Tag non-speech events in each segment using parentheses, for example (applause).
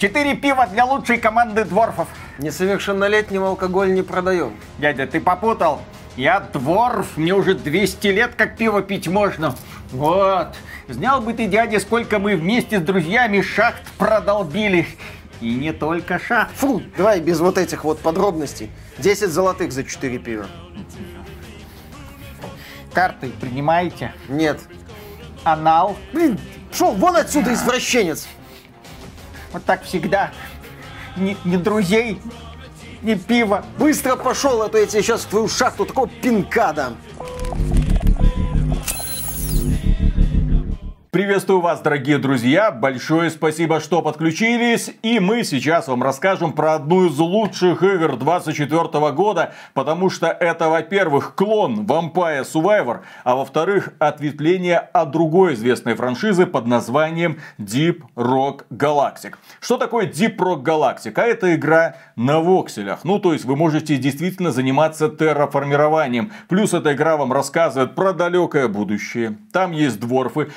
Четыре пива для лучшей команды дворфов. Несовершеннолетним алкоголь не продаем. Дядя, ты попутал. Я дворф, мне уже 200 лет как пиво пить можно. Вот. Знал бы ты, дядя, сколько мы вместе с друзьями шахт продолбили. И не только шахт. Фу, давай без вот этих вот подробностей. 10 золотых за 4 пива. Карты принимаете? Нет. Анал? Блин, шел вон отсюда, извращенец. Вот так всегда. Ни, ни друзей, ни пива. Быстро пошел, а то я тебе сейчас в твою шахту такого пинка дам. Приветствую вас, дорогие друзья! Большое спасибо, что подключились. И мы сейчас вам расскажем про одну из лучших игр 24 года, потому что это, во-первых, клон Vampire Survivor, а во-вторых, ответвление от другой известной франшизы под названием Deep Rock Galactic. Что такое Deep Rock Galactic? А это игра на вокселях. Ну, то есть вы можете действительно заниматься терраформированием. Плюс эта игра вам рассказывает про далекое будущее. Там есть дворфы.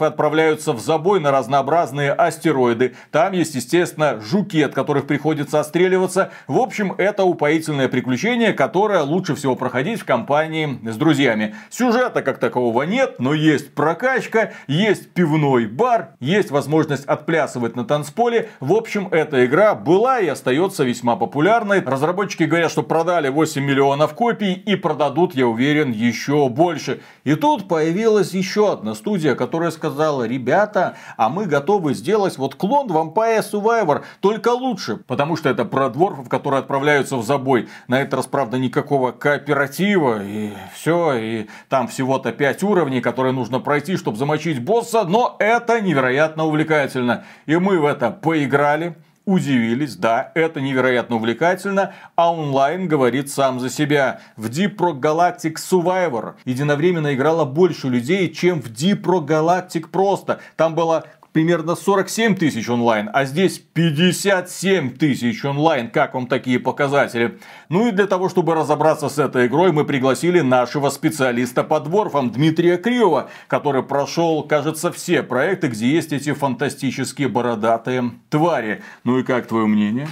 Морфы отправляются в забой на разнообразные астероиды. Там есть, естественно, жуки, от которых приходится отстреливаться. В общем, это упоительное приключение, которое лучше всего проходить в компании с друзьями. Сюжета как такового нет, но есть прокачка, есть пивной бар, есть возможность отплясывать на танцполе. В общем, эта игра была и остается весьма популярной. Разработчики говорят, что продали 8 миллионов копий и продадут, я уверен, еще больше. И тут появилась еще одна студия, которая сказала, ребята, а мы готовы сделать вот клон Vampire Survivor, только лучше. Потому что это про дворфов, которые отправляются в забой. На этот раз, правда, никакого кооператива, и все, и там всего-то 5 уровней, которые нужно пройти, чтобы замочить босса, но это невероятно увлекательно. И мы в это поиграли удивились, да, это невероятно увлекательно, а онлайн говорит сам за себя. В Deep Rock Galactic Survivor единовременно играло больше людей, чем в Deep Rock Galactic просто. Там было примерно 47 тысяч онлайн, а здесь 57 тысяч онлайн. Как вам такие показатели? Ну и для того, чтобы разобраться с этой игрой, мы пригласили нашего специалиста по дворфам Дмитрия Криова, который прошел, кажется, все проекты, где есть эти фантастические бородатые твари. Ну и как твое мнение?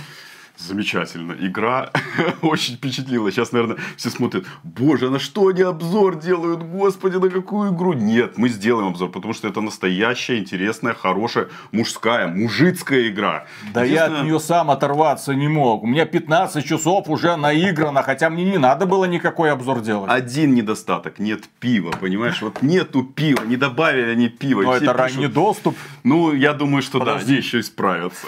Замечательно. Игра (laughs) очень впечатлила. Сейчас, наверное, все смотрят, боже, на что они обзор делают? Господи, на какую игру? Нет, мы сделаем обзор, потому что это настоящая, интересная, хорошая, мужская, мужицкая игра. Да я от нее сам оторваться не мог. У меня 15 часов уже наиграно, хотя мне не надо было никакой обзор делать. Один недостаток. Нет пива, понимаешь? Вот нету пива, не добавили они пива. Но это пишут, ранний доступ. Ну, я думаю, что Подожди. да, они еще исправятся.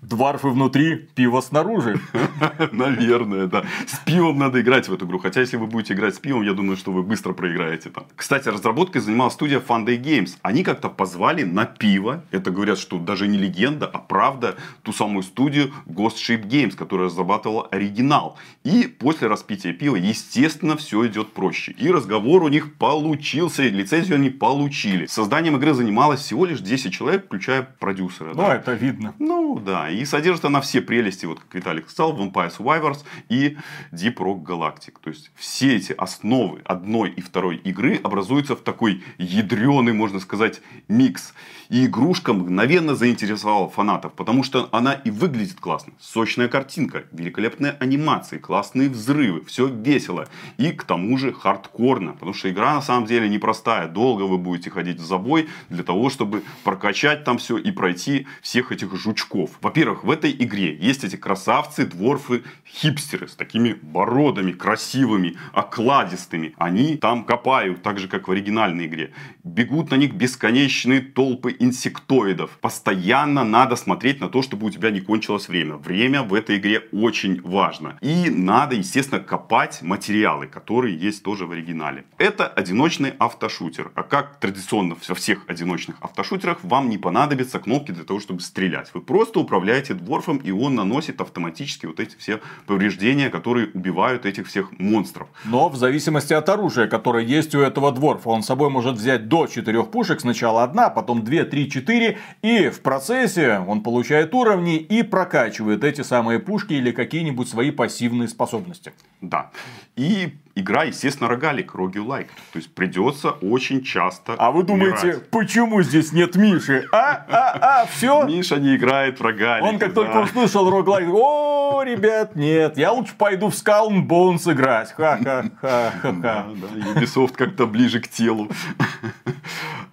Дварфы внутри, пиво снаружи. (laughs) Наверное, да. С пивом надо играть в эту игру. Хотя, если вы будете играть с пивом, я думаю, что вы быстро проиграете там. Кстати, разработкой занималась студия Funday Games. Они как-то позвали на пиво. Это говорят, что даже не легенда, а правда, ту самую студию Ghost Ship Games, которая разрабатывала оригинал. И после распития пива, естественно, все идет проще. И разговор у них получился, и лицензию они получили. Созданием игры занималось всего лишь 10 человек, включая продюсера. Ну, да. это видно. Ну, да. И содержит она все прелести, вот как Виталик сказал, Vampire Survivors и Deep Rock Galactic. То есть, все эти основы одной и второй игры образуются в такой ядреный, можно сказать, микс. И игрушка мгновенно заинтересовала фанатов, потому что она и выглядит классно. Сочная картинка, великолепные анимации, классные взрывы, все весело. И к тому же хардкорно, потому что игра на самом деле непростая. Долго вы будете ходить в забой для того, чтобы прокачать там все и пройти всех этих жучков. Во-первых, в этой игре есть эти красавцы, дворфы, хипстеры с такими бородами красивыми, окладистыми. Они там копают, так же как в оригинальной игре. Бегут на них бесконечные толпы инсектоидов. Постоянно надо смотреть на то, чтобы у тебя не кончилось время. Время в этой игре очень важно. И надо, естественно, копать материалы, которые есть тоже в оригинале. Это одиночный автошутер. А как традиционно во всех одиночных автошутерах, вам не понадобятся кнопки для того, чтобы стрелять. Вы просто управляете дворфом, и он наносит автоматически вот эти все повреждения, которые убивают этих всех монстров. Но в зависимости от оружия, которое есть у этого дворфа, он с собой может взять до 4 пушек. Сначала одна, потом 2, 3, 4. И в процессе он получает уровни и прокачивает эти самые пушки или какие-нибудь свои пассивные способности. Да. И игра, естественно, рогалик, рогю-лайк. То есть придется очень часто А вы думаете, умирать. почему здесь нет Миши? А, а, а, все? Миша не играет в рогалик. Он как только услышал роглайк, о, ребят, нет, я лучше пойду в Skull and Bones играть. Да, Ха-ха-ха-ха-ха. да, Ubisoft как-то ближе к телу.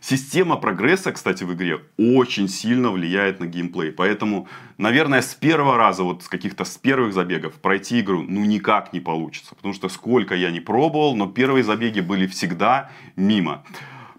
Система прогресса, кстати, в игре очень сильно влияет на геймплей. Поэтому, наверное, с первого раза, вот с каких-то с первых забегов пройти игру ну никак не получится. Потому что сколько я не пробовал, но первые забеги были всегда мимо.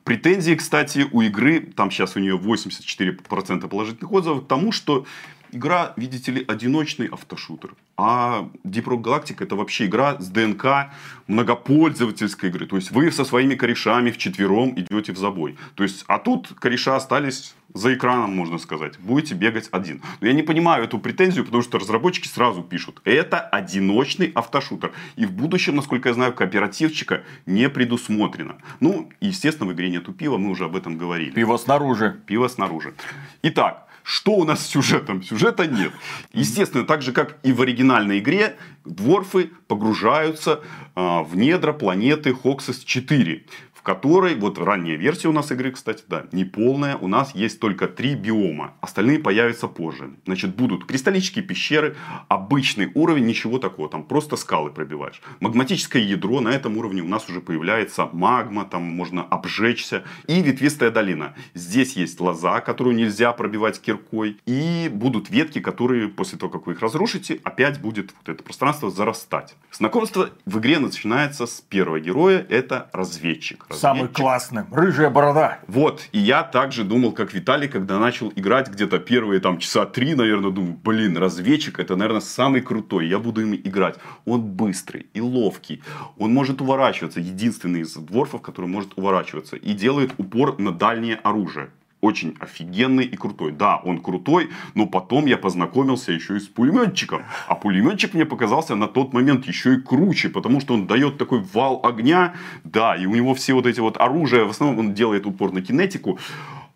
Претензии, кстати, у игры, там сейчас у нее 84% положительных отзывов, к тому, что игра, видите ли, одиночный автошутер. А Deep Rock Galactic это вообще игра с ДНК многопользовательской игры. То есть вы со своими корешами вчетвером идете в забой. То есть, а тут кореша остались за экраном, можно сказать. Будете бегать один. Но я не понимаю эту претензию, потому что разработчики сразу пишут. Это одиночный автошутер. И в будущем, насколько я знаю, кооперативчика не предусмотрено. Ну, естественно, в игре нету пива, мы уже об этом говорили. Пиво снаружи. Пиво снаружи. Итак, что у нас с сюжетом? Сюжета нет. Естественно, так же, как и в оригинальной игре, дворфы погружаются а, в недра планеты Хоксис 4 в которой, вот ранняя версия у нас игры, кстати, да, не полная, у нас есть только три биома, остальные появятся позже. Значит, будут кристаллические пещеры, обычный уровень, ничего такого, там просто скалы пробиваешь. Магматическое ядро, на этом уровне у нас уже появляется магма, там можно обжечься, и ветвистая долина. Здесь есть лоза, которую нельзя пробивать киркой, и будут ветки, которые после того, как вы их разрушите, опять будет вот это пространство зарастать. Знакомство в игре начинается с первого героя, это разведчик. Самый классный. Рыжая борода. Вот, и я также думал, как Виталий, когда начал играть где-то первые там часа три, наверное, думаю, блин, разведчик, это, наверное, самый крутой, я буду им играть. Он быстрый и ловкий, он может уворачиваться, единственный из дворфов, который может уворачиваться, и делает упор на дальнее оружие. Очень офигенный и крутой. Да, он крутой, но потом я познакомился еще и с пулеметчиком. А пулеметчик мне показался на тот момент еще и круче, потому что он дает такой вал огня. Да, и у него все вот эти вот оружия, в основном он делает упор на кинетику.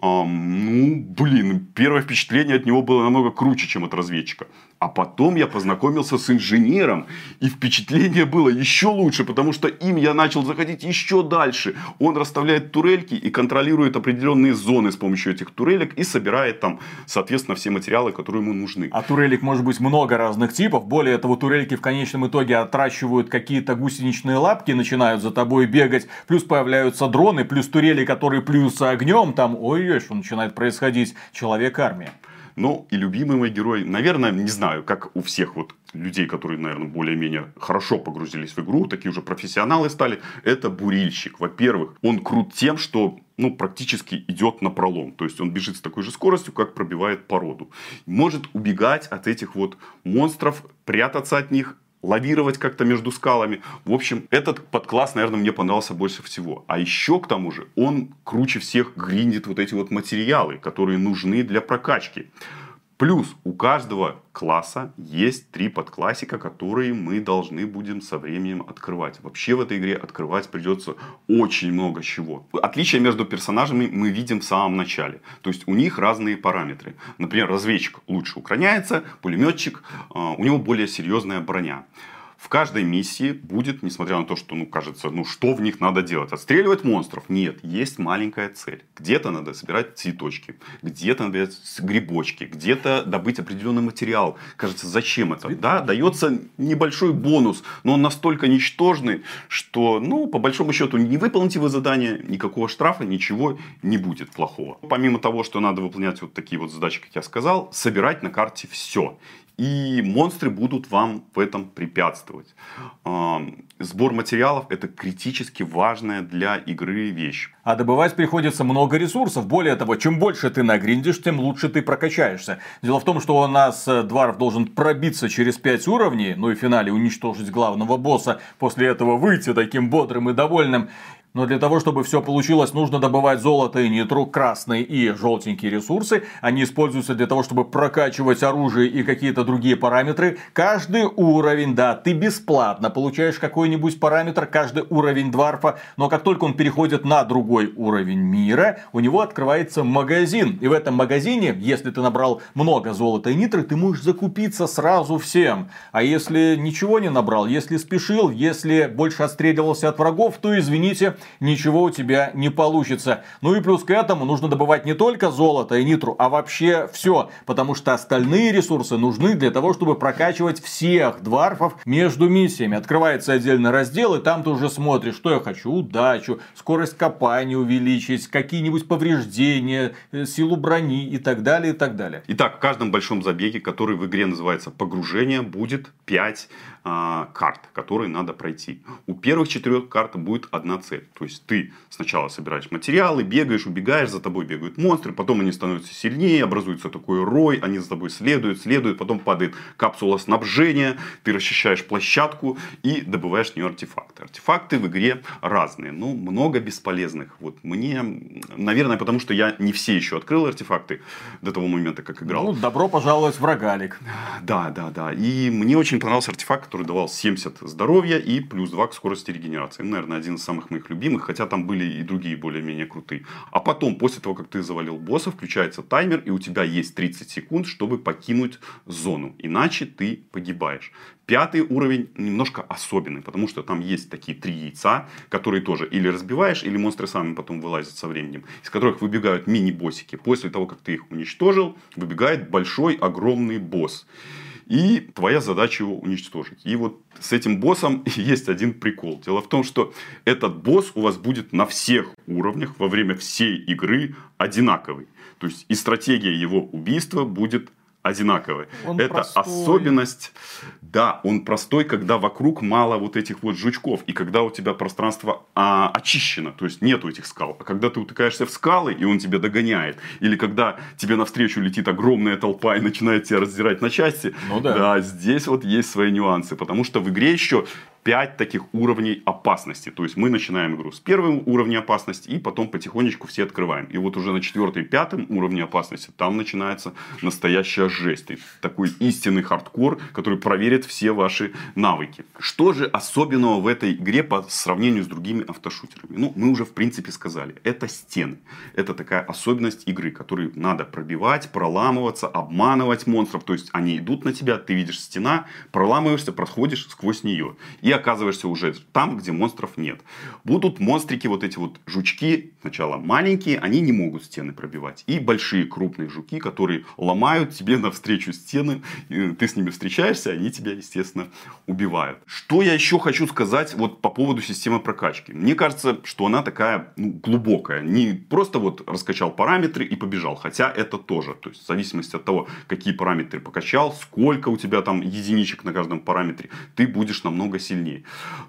Ам, ну, блин, первое впечатление от него было намного круче, чем от разведчика. А потом я познакомился с инженером, и впечатление было еще лучше, потому что им я начал заходить еще дальше. Он расставляет турельки и контролирует определенные зоны с помощью этих турелек и собирает там, соответственно, все материалы, которые ему нужны. А турелек может быть много разных типов. Более того, турельки в конечном итоге отращивают какие-то гусеничные лапки, начинают за тобой бегать. Плюс появляются дроны, плюс турели, которые плюются огнем. Там, ой-ой, что начинает происходить. Человек-армия. Ну, и любимый мой герой, наверное, не знаю, как у всех вот людей, которые, наверное, более-менее хорошо погрузились в игру, такие уже профессионалы стали, это бурильщик. Во-первых, он крут тем, что ну, практически идет на пролом. То есть, он бежит с такой же скоростью, как пробивает породу. Может убегать от этих вот монстров, прятаться от них, лавировать как-то между скалами. В общем, этот подкласс, наверное, мне понравился больше всего. А еще, к тому же, он круче всех гриндит вот эти вот материалы, которые нужны для прокачки. Плюс у каждого класса есть три подклассика, которые мы должны будем со временем открывать. Вообще в этой игре открывать придется очень много чего. Отличие между персонажами мы видим в самом начале. То есть у них разные параметры. Например, разведчик лучше укроняется, пулеметчик, э, у него более серьезная броня. В каждой миссии будет, несмотря на то, что, ну, кажется, ну, что в них надо делать? Отстреливать монстров? Нет, есть маленькая цель. Где-то надо собирать цветочки, где-то надо грибочки, где-то добыть определенный материал. Кажется, зачем это? Да, дается небольшой бонус, но он настолько ничтожный, что, ну, по большому счету, не выполните вы задание, никакого штрафа, ничего не будет плохого. Помимо того, что надо выполнять вот такие вот задачи, как я сказал, собирать на карте все. И монстры будут вам в этом препятствовать. А, Сбор материалов это критически важная для игры вещь. А добывать приходится много ресурсов. Более того, чем больше ты нагриндишь, тем лучше ты прокачаешься. Дело в том, что у нас э, Дварф должен пробиться через 5 уровней, ну и в финале уничтожить главного босса, после этого выйти таким бодрым и довольным. Но для того, чтобы все получилось, нужно добывать золото и нитру, красные и желтенькие ресурсы. Они используются для того, чтобы прокачивать оружие и какие-то другие параметры. Каждый уровень, да, ты бесплатно получаешь какой-нибудь параметр, каждый уровень дварфа. Но как только он переходит на другой уровень мира, у него открывается магазин. И в этом магазине, если ты набрал много золота и нитры, ты можешь закупиться сразу всем. А если ничего не набрал, если спешил, если больше отстреливался от врагов, то извините, ничего у тебя не получится. Ну и плюс к этому нужно добывать не только золото и нитру, а вообще все. Потому что остальные ресурсы нужны для того, чтобы прокачивать всех дварфов между миссиями. Открывается отдельный раздел, и там ты уже смотришь, что я хочу. Удачу, скорость копания увеличить, какие-нибудь повреждения, э, силу брони и так далее, и так далее. Итак, в каждом большом забеге, который в игре называется погружение, будет 5 а, карт, которые надо пройти. У первых четырех карт будет одна цель. То есть ты сначала собираешь материалы, бегаешь, убегаешь, за тобой бегают монстры, потом они становятся сильнее, образуется такой рой, они за тобой следуют, следуют, потом падает капсула снабжения, ты расчищаешь площадку и добываешь в нее артефакты. Артефакты в игре разные, но много бесполезных. Вот мне, наверное, потому что я не все еще открыл артефакты до того момента, как играл. Ну, добро пожаловать в рогалик. Да, да, да. И мне очень понравился артефакт, который давал 70 здоровья и плюс 2 к скорости регенерации. Наверное, один из самых моих любимых, хотя там были и другие более-менее крутые. А потом, после того, как ты завалил босса, включается таймер, и у тебя есть 30 секунд, чтобы покинуть зону. Иначе ты погибаешь. Пятый уровень немножко особенный, потому что там есть такие три яйца, которые тоже или разбиваешь, или монстры сами потом вылазят со временем, из которых выбегают мини-боссики. После того, как ты их уничтожил, выбегает большой, огромный босс. И твоя задача его уничтожить. И вот с этим боссом (laughs) есть один прикол. Дело в том, что этот босс у вас будет на всех уровнях во время всей игры одинаковый. То есть и стратегия его убийства будет одинаковые. Он Это простой. особенность. Да, он простой, когда вокруг мало вот этих вот жучков. И когда у тебя пространство а, очищено. То есть нету этих скал. А когда ты утыкаешься в скалы, и он тебя догоняет. Или когда тебе навстречу летит огромная толпа и начинает тебя раздирать на части. Ну да. здесь вот есть свои нюансы. Потому что в игре еще 5 таких уровней опасности. То есть мы начинаем игру с первого уровня опасности и потом потихонечку все открываем. И вот уже на четвертый, пятом уровне опасности там начинается настоящая жесть. И такой истинный хардкор, который проверит все ваши навыки. Что же особенного в этой игре по сравнению с другими автошутерами? Ну, мы уже в принципе сказали. Это стены. Это такая особенность игры, которую надо пробивать, проламываться, обманывать монстров. То есть они идут на тебя, ты видишь стена, проламываешься, проходишь сквозь нее. И оказываешься уже там, где монстров нет. Будут монстрики, вот эти вот жучки, сначала маленькие, они не могут стены пробивать. И большие крупные жуки, которые ломают тебе навстречу стены. Ты с ними встречаешься, они тебя, естественно, убивают. Что я еще хочу сказать вот по поводу системы прокачки. Мне кажется, что она такая ну, глубокая. Не просто вот раскачал параметры и побежал. Хотя это тоже. То есть в зависимости от того, какие параметры покачал, сколько у тебя там единичек на каждом параметре, ты будешь намного сильнее.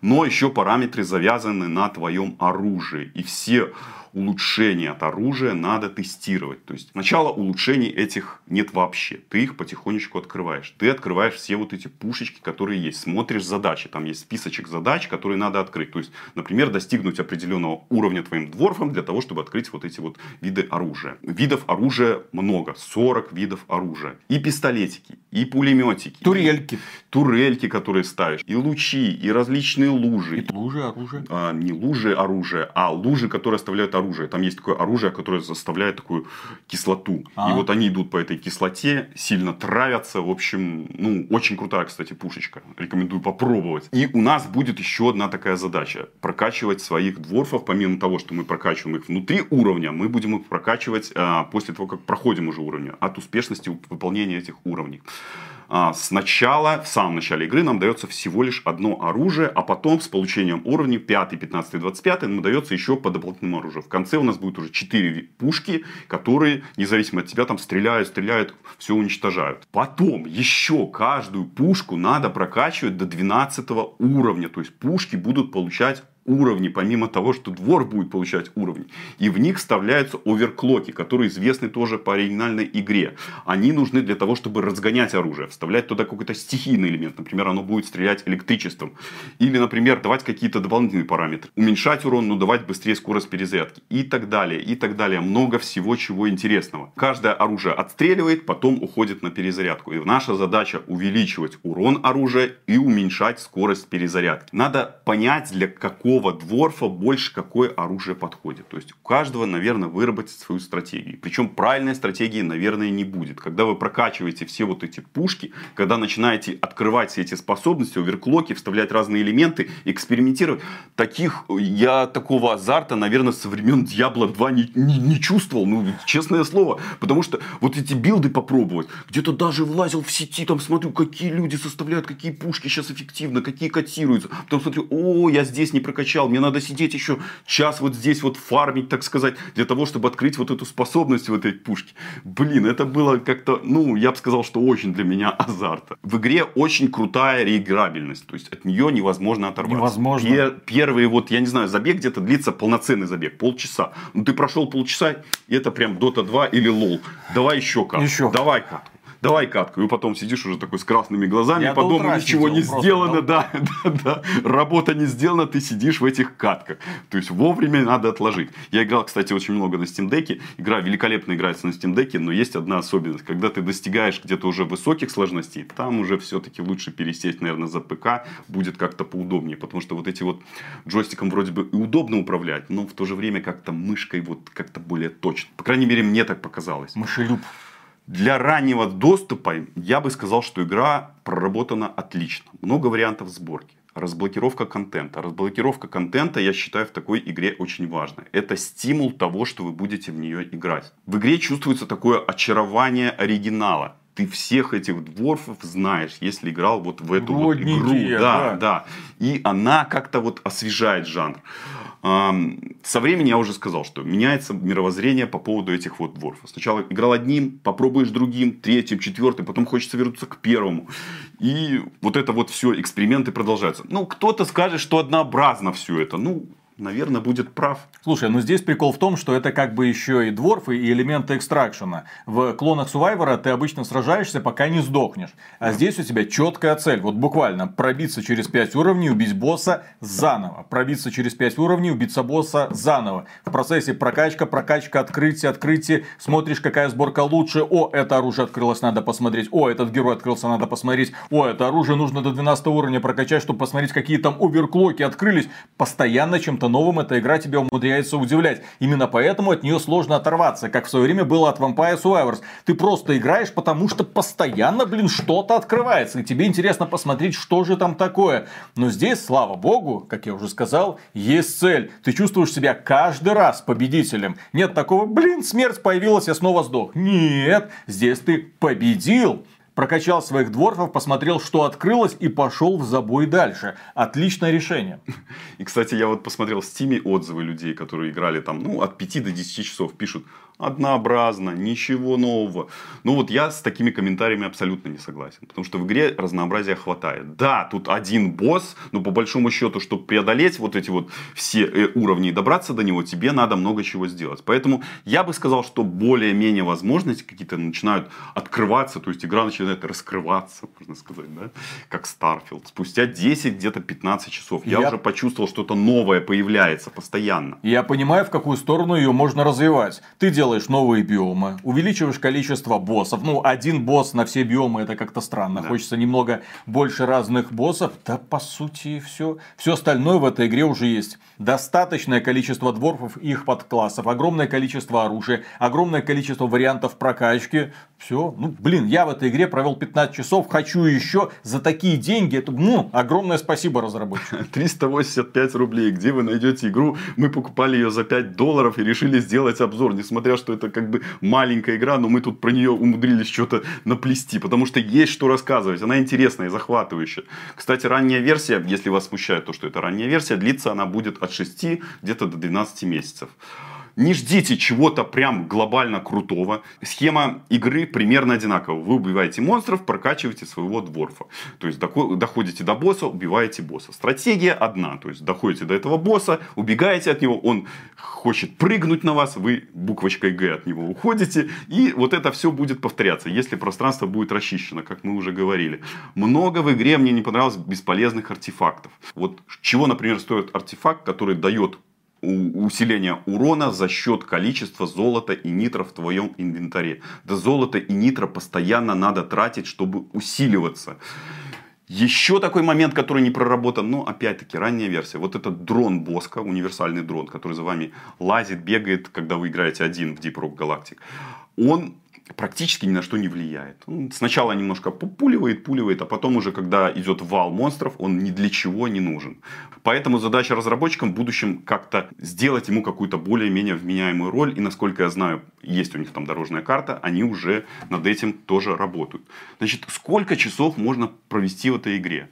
Но еще параметры завязаны на твоем оружии. И все улучшения от оружия надо тестировать. То есть сначала улучшений этих нет вообще. Ты их потихонечку открываешь. Ты открываешь все вот эти пушечки, которые есть. Смотришь задачи. Там есть списочек задач, которые надо открыть. То есть, например, достигнуть определенного уровня твоим дворфом для того, чтобы открыть вот эти вот виды оружия. Видов оружия много. 40 видов оружия. И пистолетики, и пулеметики. Турельки. И турельки, которые ставишь. И лучи, и различные лужи. И лужи оружия. А, не лужи оружия, а лужи, которые оставляют оружие. Там есть такое оружие, которое заставляет такую кислоту. А. И вот они идут по этой кислоте, сильно травятся. В общем, ну, очень крутая, кстати, пушечка. Рекомендую попробовать. И у нас будет еще одна такая задача. Прокачивать своих дворфов, помимо того, что мы прокачиваем их внутри уровня, мы будем их прокачивать а, после того, как проходим уже уровни. От успешности выполнения этих уровней. А, сначала, в самом начале игры нам дается всего лишь одно оружие, а потом с получением уровней 5, 15, 25 нам дается еще по дополнительному оружию. В конце у нас будет уже 4 пушки, которые, независимо от тебя, там стреляют, стреляют, все уничтожают. Потом еще каждую пушку надо прокачивать до 12 уровня. То есть пушки будут получать уровни, помимо того, что двор будет получать уровни. И в них вставляются оверклоки, которые известны тоже по оригинальной игре. Они нужны для того, чтобы разгонять оружие, вставлять туда какой-то стихийный элемент. Например, оно будет стрелять электричеством. Или, например, давать какие-то дополнительные параметры. Уменьшать урон, но давать быстрее скорость перезарядки. И так далее, и так далее. Много всего чего интересного. Каждое оружие отстреливает, потом уходит на перезарядку. И наша задача увеличивать урон оружия и уменьшать скорость перезарядки. Надо понять, для какого какого дворфа больше какое оружие подходит. То есть у каждого, наверное, выработать свою стратегию. Причем правильной стратегии, наверное, не будет. Когда вы прокачиваете все вот эти пушки, когда начинаете открывать все эти способности, оверклоки, вставлять разные элементы, экспериментировать, таких, я такого азарта, наверное, со времен Diablo 2 не, не, не чувствовал. Ну, честное слово. Потому что вот эти билды попробовать, где-то даже влазил в сети, там смотрю, какие люди составляют, какие пушки сейчас эффективно, какие котируются. Потом смотрю, о, я здесь не прокачал прокачал, мне надо сидеть еще час вот здесь вот фармить, так сказать, для того, чтобы открыть вот эту способность в этой пушке. Блин, это было как-то, ну, я бы сказал, что очень для меня (laughs) азарта. В игре очень крутая реиграбельность, то есть от нее невозможно оторваться. Невозможно. Пер, первые вот, я не знаю, забег где-то длится полноценный забег, полчаса. Ну, ты прошел полчаса, и это прям Dota 2 или LoL. Давай еще как. Еще. Давай как давай катку. И потом сидишь уже такой с красными глазами, Я по дому ничего не сделано, да, (laughs) да, да, работа не сделана, ты сидишь в этих катках. То есть вовремя надо отложить. Я играл, кстати, очень много на Steam Deck. Игра великолепно играется на Steam Deck, но есть одна особенность. Когда ты достигаешь где-то уже высоких сложностей, там уже все-таки лучше пересесть, наверное, за ПК, будет как-то поудобнее. Потому что вот эти вот джойстиком вроде бы и удобно управлять, но в то же время как-то мышкой вот как-то более точно. По крайней мере, мне так показалось. Мышелюб. Для раннего доступа я бы сказал, что игра проработана отлично. Много вариантов сборки. Разблокировка контента. Разблокировка контента, я считаю, в такой игре очень важна. Это стимул того, что вы будете в нее играть. В игре чувствуется такое очарование оригинала. Ты всех этих дворфов знаешь, если играл вот в эту вот игру. Да, да. да. И она как-то вот освежает жанр. Со временем я уже сказал, что меняется мировоззрение по поводу этих вот дворфов. Сначала играл одним, попробуешь другим, третьим, четвертым, потом хочется вернуться к первому. И вот это вот все, эксперименты продолжаются. Ну, кто-то скажет, что однообразно все это. Ну, наверное, будет прав. Слушай, ну здесь прикол в том, что это как бы еще и дворфы, и элементы экстракшена. В клонах Сувайвера ты обычно сражаешься, пока не сдохнешь. А здесь у тебя четкая цель. Вот буквально пробиться через 5 уровней, убить босса заново. Пробиться через 5 уровней, убиться босса заново. В процессе прокачка, прокачка, открытие, открытие. Смотришь, какая сборка лучше. О, это оружие открылось, надо посмотреть. О, этот герой открылся, надо посмотреть. О, это оружие нужно до 12 уровня прокачать, чтобы посмотреть, какие там оверклоки открылись. Постоянно чем-то новым эта игра тебя умудряется удивлять. Именно поэтому от нее сложно оторваться, как в свое время было от Vampire Survivors. Ты просто играешь, потому что постоянно, блин, что-то открывается. И тебе интересно посмотреть, что же там такое. Но здесь, слава богу, как я уже сказал, есть цель. Ты чувствуешь себя каждый раз победителем. Нет такого, блин, смерть появилась, я снова сдох. Нет, здесь ты победил прокачал своих дворфов, посмотрел, что открылось и пошел в забой дальше. Отличное решение. (laughs) И, кстати, я вот посмотрел в Стиме отзывы людей, которые играли там, ну, от 5 до 10 часов. Пишут, однообразно, ничего нового. Ну, вот я с такими комментариями абсолютно не согласен. Потому что в игре разнообразия хватает. Да, тут один босс, но по большому счету, чтобы преодолеть вот эти вот все э, уровни и добраться до него, тебе надо много чего сделать. Поэтому я бы сказал, что более-менее возможности какие-то начинают открываться, то есть игра начинает раскрываться, можно сказать, да, как Starfield. Спустя 10, где-то 15 часов я, Я- уже почувствовал, что-то новое появляется постоянно. Я понимаю, в какую сторону ее можно развивать. Ты делаешь новые биомы, увеличиваешь количество боссов. Ну, один босс на все биомы это как-то странно. Да. Хочется немного больше разных боссов. Да, по сути, все. Все остальное в этой игре уже есть. Достаточное количество дворфов и их подклассов, огромное количество оружия, огромное количество вариантов прокачки. Все. Ну, блин, я в этой игре провел 15 часов, хочу еще за такие деньги. Это, ну, огромное спасибо разработчикам. (laughs) 385 рублей. Где вы найдете игру? Мы покупали ее за 5 долларов и решили сделать обзор. Несмотря, что это как бы маленькая игра, но мы тут про нее умудрились что-то наплести. Потому что есть что рассказывать. Она интересная и захватывающая. Кстати, ранняя версия, если вас смущает то, что это ранняя версия, длится она будет от 6 где-то до 12 месяцев. Не ждите чего-то прям глобально крутого. Схема игры примерно одинакова. Вы убиваете монстров, прокачиваете своего дворфа. То есть доходите до босса, убиваете босса. Стратегия одна. То есть доходите до этого босса, убегаете от него, он хочет прыгнуть на вас, вы буквочкой Г от него уходите. И вот это все будет повторяться, если пространство будет расчищено, как мы уже говорили. Много в игре мне не понравилось бесполезных артефактов. Вот чего, например, стоит артефакт, который дает усиление урона за счет количества золота и нитра в твоем инвентаре. Да золото и нитро постоянно надо тратить, чтобы усиливаться. Еще такой момент, который не проработан, но опять-таки ранняя версия. Вот этот дрон Боска, универсальный дрон, который за вами лазит, бегает, когда вы играете один в Deep Rock Galactic. Он практически ни на что не влияет. Он сначала немножко пуливает, пуливает, а потом уже, когда идет вал монстров, он ни для чего не нужен. Поэтому задача разработчикам в будущем как-то сделать ему какую-то более-менее вменяемую роль. И насколько я знаю, есть у них там дорожная карта, они уже над этим тоже работают. Значит, сколько часов можно провести в этой игре?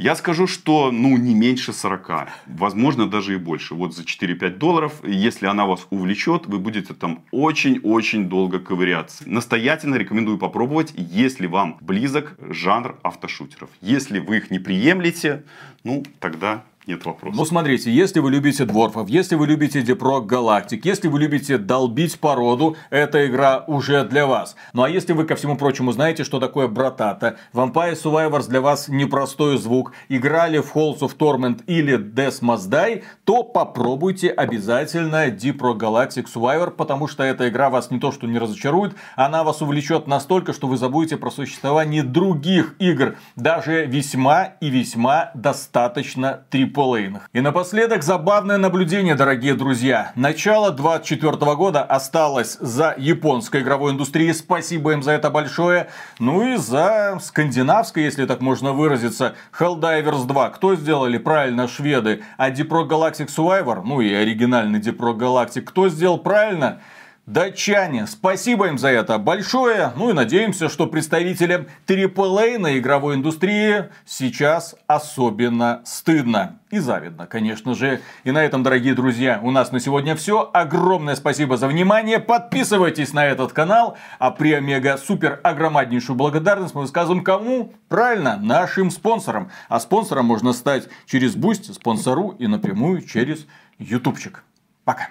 Я скажу, что ну не меньше 40, возможно даже и больше. Вот за 4-5 долларов, если она вас увлечет, вы будете там очень-очень долго ковыряться. Настоятельно рекомендую попробовать, если вам близок жанр автошутеров. Если вы их не приемлете, ну тогда нет вопросов. Ну, смотрите, если вы любите дворфов, если вы любите Депрок Галактик, если вы любите долбить породу, эта игра уже для вас. Ну, а если вы, ко всему прочему, знаете, что такое Братата, Vampire Survivors для вас непростой звук, играли в Halls of Torment или Death Must Die, то попробуйте обязательно Rock Galactic Survivor, потому что эта игра вас не то что не разочарует, она вас увлечет настолько, что вы забудете про существование других игр, даже весьма и весьма достаточно трипл триплейных. И напоследок забавное наблюдение, дорогие друзья. Начало 24 года осталось за японской игровой индустрией. Спасибо им за это большое. Ну и за скандинавской, если так можно выразиться, Helldivers 2. Кто сделали? Правильно, шведы. А Deep Rock Galactic Survivor, ну и оригинальный Deep Rock Galactic, кто сделал правильно? Датчане, спасибо им за это большое. Ну и надеемся, что представителям AAA на игровой индустрии сейчас особенно стыдно. И завидно, конечно же. И на этом, дорогие друзья, у нас на сегодня все. Огромное спасибо за внимание. Подписывайтесь на этот канал. А при омега супер огромнейшую благодарность мы высказываем кому? Правильно, нашим спонсорам. А спонсором можно стать через Бусть, спонсору и напрямую через Ютубчик. Пока.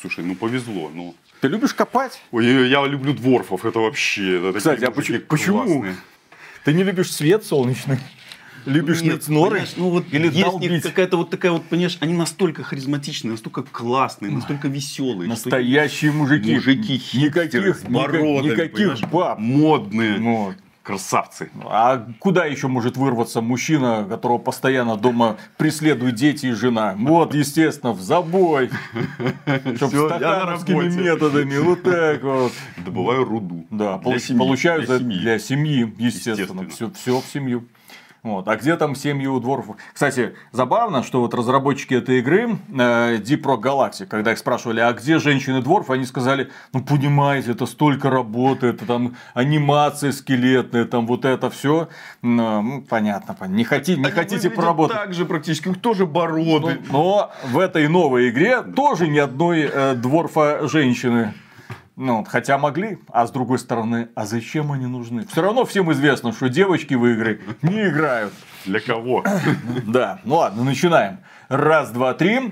Слушай, ну повезло, ну. Ты любишь копать? Ой, я люблю дворфов, это вообще. Это Кстати, а почему? почему? Ты не любишь свет солнечный? Любишь Нет, норы? Ну вот Или есть какая-то вот такая вот, понимаешь, они настолько харизматичные, настолько классные, настолько веселые. Настоящие мужики. Мужики хипстеры, никаких, с бородами, никаких баб. Модные. Вот красавцы. А куда еще может вырваться мужчина, которого постоянно дома преследуют дети и жена? Вот, естественно, в забой. (laughs) Чтобы стахановскими методами. Вот так вот. Добываю руду. Да, получаю для семьи, естественно. Все, все в семью. Вот. А где там семьи у дворфов? Кстати, забавно, что вот разработчики этой игры э, Deep Rock Galactic, когда их спрашивали, а где женщины дворф, они сказали, ну понимаете, это столько работы, это там анимация скелетная, там вот это все. Ну, ну понятно, не, хоти, не хотите поработать. Так же практически, их тоже бороды. Но, но в этой новой игре тоже ни одной э, дворфа женщины. Ну, хотя могли, а с другой стороны, а зачем они нужны? Все равно всем известно, что девочки в игры не играют. Для кого? Да, ну ладно, начинаем. Раз, два, три.